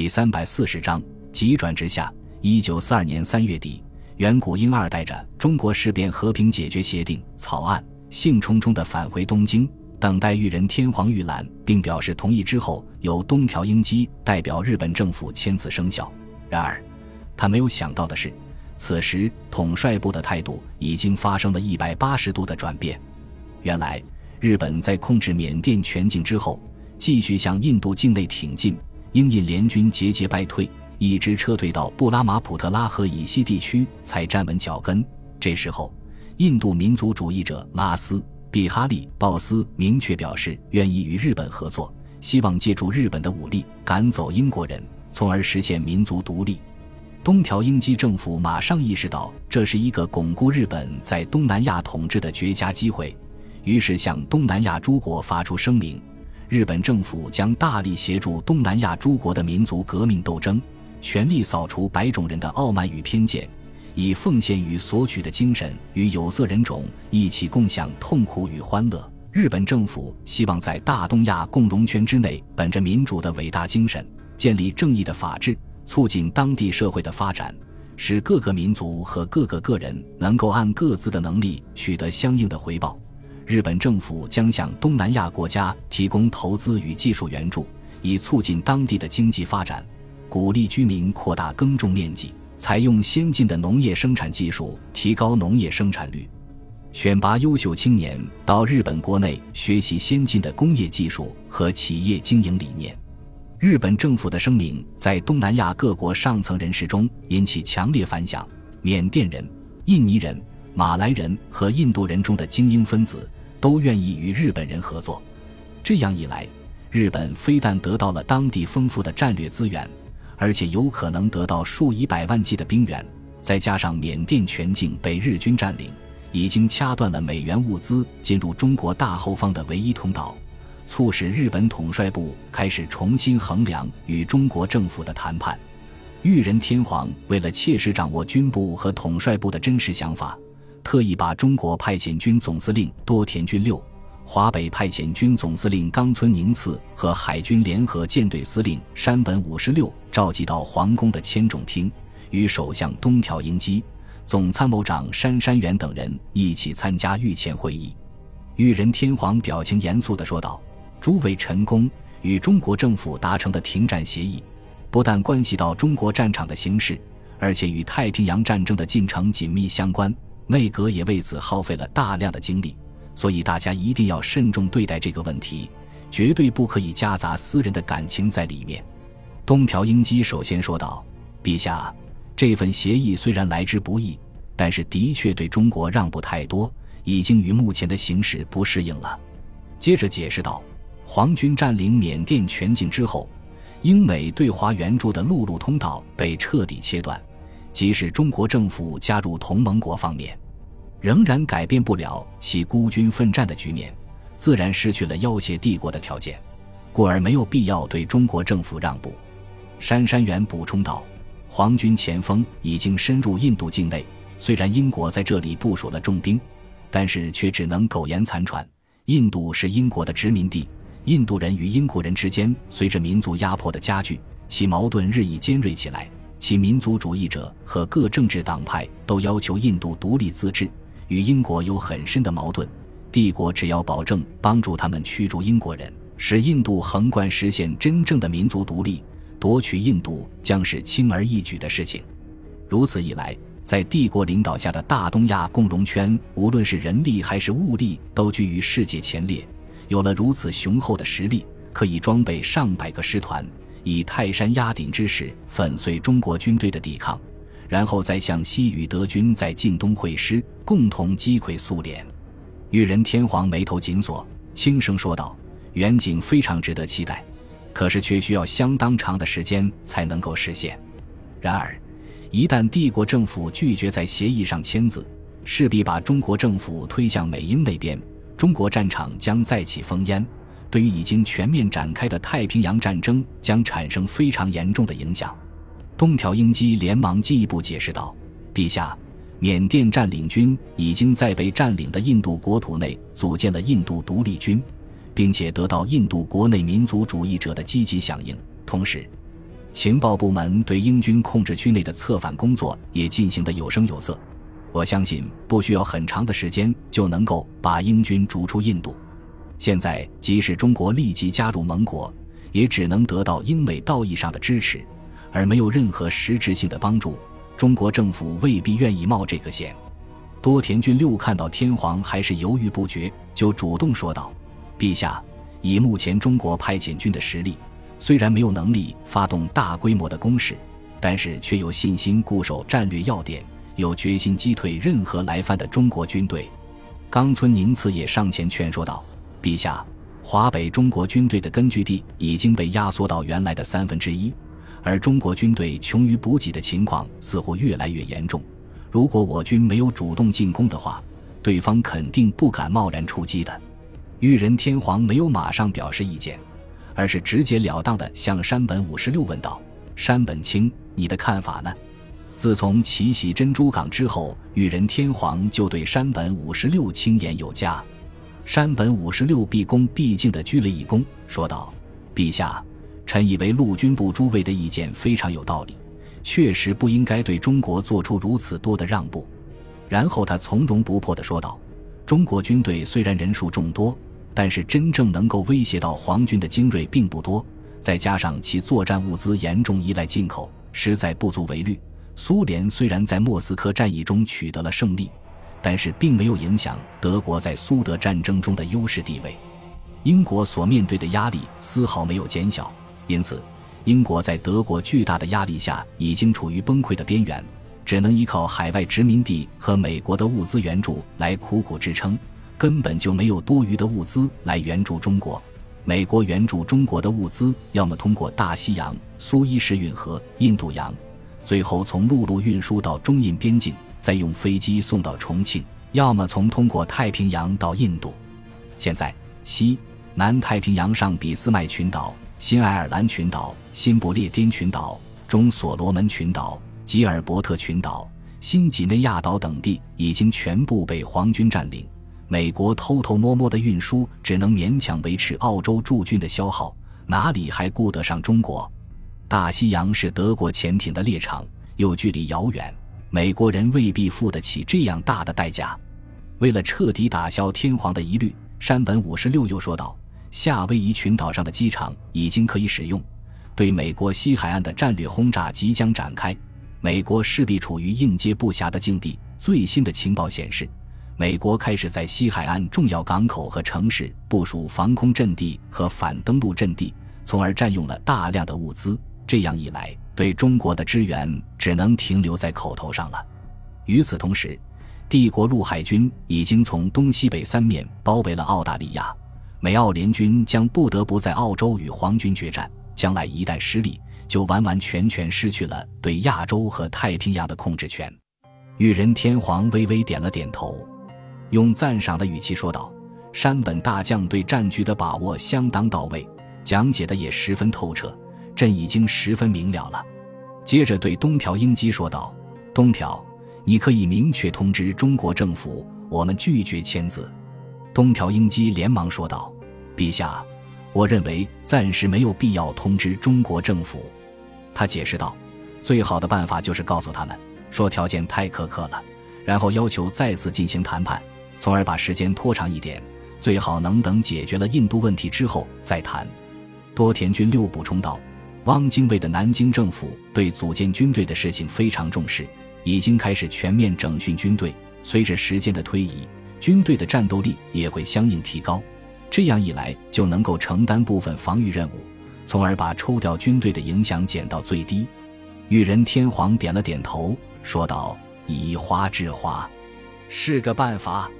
第三百四十章急转直下。一九四二年三月底，远古婴二带着《中国事变和平解决协定》草案，兴冲冲地返回东京，等待裕仁天皇预览并表示同意之后，由东条英机代表日本政府签字生效。然而，他没有想到的是，此时统帅部的态度已经发生了一百八十度的转变。原来，日本在控制缅甸全境之后，继续向印度境内挺进。英印联军节节败退，一直撤退到布拉马普特拉河以西地区才站稳脚跟。这时候，印度民族主义者拉斯、比哈利、鲍斯明确表示愿意与日本合作，希望借助日本的武力赶走英国人，从而实现民族独立。东条英机政府马上意识到这是一个巩固日本在东南亚统治的绝佳机会，于是向东南亚诸国发出声明。日本政府将大力协助东南亚诸国的民族革命斗争，全力扫除白种人的傲慢与偏见，以奉献与索取的精神与有色人种一起共享痛苦与欢乐。日本政府希望在大东亚共荣圈之内，本着民主的伟大精神，建立正义的法治，促进当地社会的发展，使各个民族和各个个人能够按各自的能力取得相应的回报。日本政府将向东南亚国家提供投资与技术援助，以促进当地的经济发展，鼓励居民扩大耕种面积，采用先进的农业生产技术，提高农业生产率，选拔优秀青年到日本国内学习先进的工业技术和企业经营理念。日本政府的声明在东南亚各国上层人士中引起强烈反响，缅甸人、印尼人、马来人和印度人中的精英分子。都愿意与日本人合作，这样一来，日本非但得到了当地丰富的战略资源，而且有可能得到数以百万计的兵员。再加上缅甸全境被日军占领，已经掐断了美元物资进入中国大后方的唯一通道，促使日本统帅部开始重新衡量与中国政府的谈判。裕仁天皇为了切实掌握军部和统帅部的真实想法。特意把中国派遣军总司令多田军六、华北派遣军总司令冈村宁次和海军联合舰队司令山本五十六召集到皇宫的千种厅，与首相东条英机、总参谋长杉山元等人一起参加御前会议。裕仁天皇表情严肃地说道：“诸位臣工，与中国政府达成的停战协议，不但关系到中国战场的形势，而且与太平洋战争的进程紧密相关。”内阁也为此耗费了大量的精力，所以大家一定要慎重对待这个问题，绝对不可以夹杂私人的感情在里面。东条英机首先说道：“陛下，这份协议虽然来之不易，但是的确对中国让步太多，已经与目前的形势不适应了。”接着解释道：“皇军占领缅甸全境之后，英美对华援助的陆路通道被彻底切断。”即使中国政府加入同盟国方面，仍然改变不了其孤军奋战的局面，自然失去了要挟帝国的条件，故而没有必要对中国政府让步。杉山元补充道：“皇军前锋已经深入印度境内，虽然英国在这里部署了重兵，但是却只能苟延残喘。印度是英国的殖民地，印度人与英国人之间随着民族压迫的加剧，其矛盾日益尖锐起来。”其民族主义者和各政治党派都要求印度独立自治，与英国有很深的矛盾。帝国只要保证帮助他们驱逐英国人，使印度横贯实现真正的民族独立，夺取印度将是轻而易举的事情。如此一来，在帝国领导下的大东亚共荣圈，无论是人力还是物力，都居于世界前列。有了如此雄厚的实力，可以装备上百个师团。以泰山压顶之势粉碎中国军队的抵抗，然后再向西与德军在晋东会师，共同击溃苏联。裕仁天皇眉头紧锁，轻声说道：“远景非常值得期待，可是却需要相当长的时间才能够实现。然而，一旦帝国政府拒绝在协议上签字，势必把中国政府推向美英那边，中国战场将再起烽烟。”对于已经全面展开的太平洋战争将产生非常严重的影响，东条英机连忙进一步解释道：“陛下，缅甸占领军已经在被占领的印度国土内组建了印度独立军，并且得到印度国内民族主义者的积极响应。同时，情报部门对英军控制区内的策反工作也进行得有声有色。我相信不需要很长的时间就能够把英军逐出印度。现在，即使中国立即加入盟国，也只能得到英美道义上的支持，而没有任何实质性的帮助。中国政府未必愿意冒这个险。多田骏六看到天皇还是犹豫不决，就主动说道：“陛下，以目前中国派遣军的实力，虽然没有能力发动大规模的攻势，但是却有信心固守战略要点，有决心击退任何来犯的中国军队。”冈村宁次也上前劝说道：“陛下，华北中国军队的根据地已经被压缩到原来的三分之一，而中国军队穷于补给的情况似乎越来越严重。”如果我军没有主动进攻的话，对方肯定不敢贸然出击的。裕仁天皇没有马上表示意见，而是直截了当地向山本五十六问道：“山本清，你的看法呢？”自从奇袭珍珠港之后，裕仁天皇就对山本五十六轻言有加。山本五十六毕恭毕敬地鞠了一躬，说道：“陛下，臣以为陆军部诸位的意见非常有道理。”确实不应该对中国做出如此多的让步，然后他从容不迫地说道：“中国军队虽然人数众多，但是真正能够威胁到皇军的精锐并不多，再加上其作战物资严重依赖进口，实在不足为虑。苏联虽然在莫斯科战役中取得了胜利，但是并没有影响德国在苏德战争中的优势地位。英国所面对的压力丝毫没有减小，因此。”英国在德国巨大的压力下，已经处于崩溃的边缘，只能依靠海外殖民地和美国的物资援助来苦苦支撑，根本就没有多余的物资来援助中国。美国援助中国的物资，要么通过大西洋苏伊士运河、印度洋，最后从陆路运输到中印边境，再用飞机送到重庆；要么从通过太平洋到印度。现在，西南太平洋上俾斯麦群岛。新爱尔兰群岛、新不列颠群岛、中所罗门群岛、吉尔伯特群岛、新几内亚岛等地已经全部被皇军占领。美国偷偷摸摸的运输只能勉强维持澳洲驻军的消耗，哪里还顾得上中国？大西洋是德国潜艇的猎场，又距离遥远，美国人未必付得起这样大的代价。为了彻底打消天皇的疑虑，山本五十六又说道。夏威夷群岛上的机场已经可以使用，对美国西海岸的战略轰炸即将展开，美国势必处于应接不暇的境地。最新的情报显示，美国开始在西海岸重要港口和城市部署防空阵地和反登陆阵地，从而占用了大量的物资。这样一来，对中国的支援只能停留在口头上了。与此同时，帝国陆海军已经从东西北三面包围了澳大利亚。美澳联军将不得不在澳洲与皇军决战，将来一旦失利，就完完全全失去了对亚洲和太平洋的控制权。裕仁天皇微微点了点头，用赞赏的语气说道：“山本大将对战局的把握相当到位，讲解的也十分透彻，朕已经十分明了了。”接着对东条英机说道：“东条，你可以明确通知中国政府，我们拒绝签字。”东条英机连忙说道：“陛下，我认为暂时没有必要通知中国政府。”他解释道：“最好的办法就是告诉他们，说条件太苛刻了，然后要求再次进行谈判，从而把时间拖长一点。最好能等解决了印度问题之后再谈。”多田军六补充道：“汪精卫的南京政府对组建军队的事情非常重视，已经开始全面整训军队。随着时间的推移。”军队的战斗力也会相应提高，这样一来就能够承担部分防御任务，从而把抽调军队的影响减到最低。裕仁天皇点了点头，说道：“以花治花，是个办法。”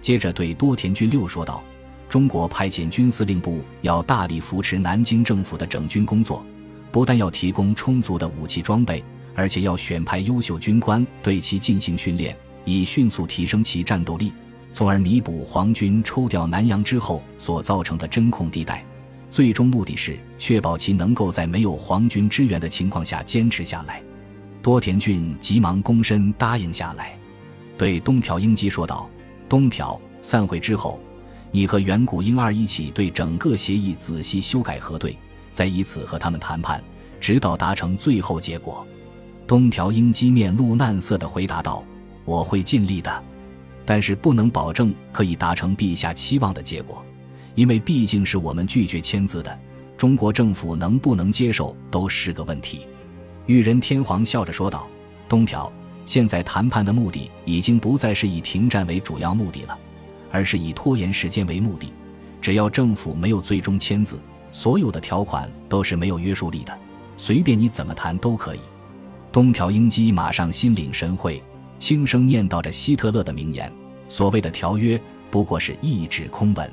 接着对多田军六说道：“中国派遣军司令部要大力扶持南京政府的整军工作，不但要提供充足的武器装备，而且要选派优秀军官对其进行训练，以迅速提升其战斗力。”从而弥补皇军抽调南洋之后所造成的真空地带，最终目的是确保其能够在没有皇军支援的情况下坚持下来。多田骏急忙躬身答应下来，对东条英机说道：“东条，散会之后，你和远古婴儿一起对整个协议仔细修改核对，再以此和他们谈判，直到达成最后结果。东条英机面露难色地回答道：“我会尽力的，但是不能保证可以达成陛下期望的结果，因为毕竟是我们拒绝签字的。中国政府能不能接受都是个问题。”裕仁天皇笑着说道：“东条，现在谈判的目的已经不再是以停战为主要目的了，而是以拖延时间为目的。只要政府没有最终签字，所有的条款都是没有约束力的，随便你怎么谈都可以。”东条英机马上心领神会，轻声念叨着希特勒的名言：“所谓的条约不过是一纸空文。”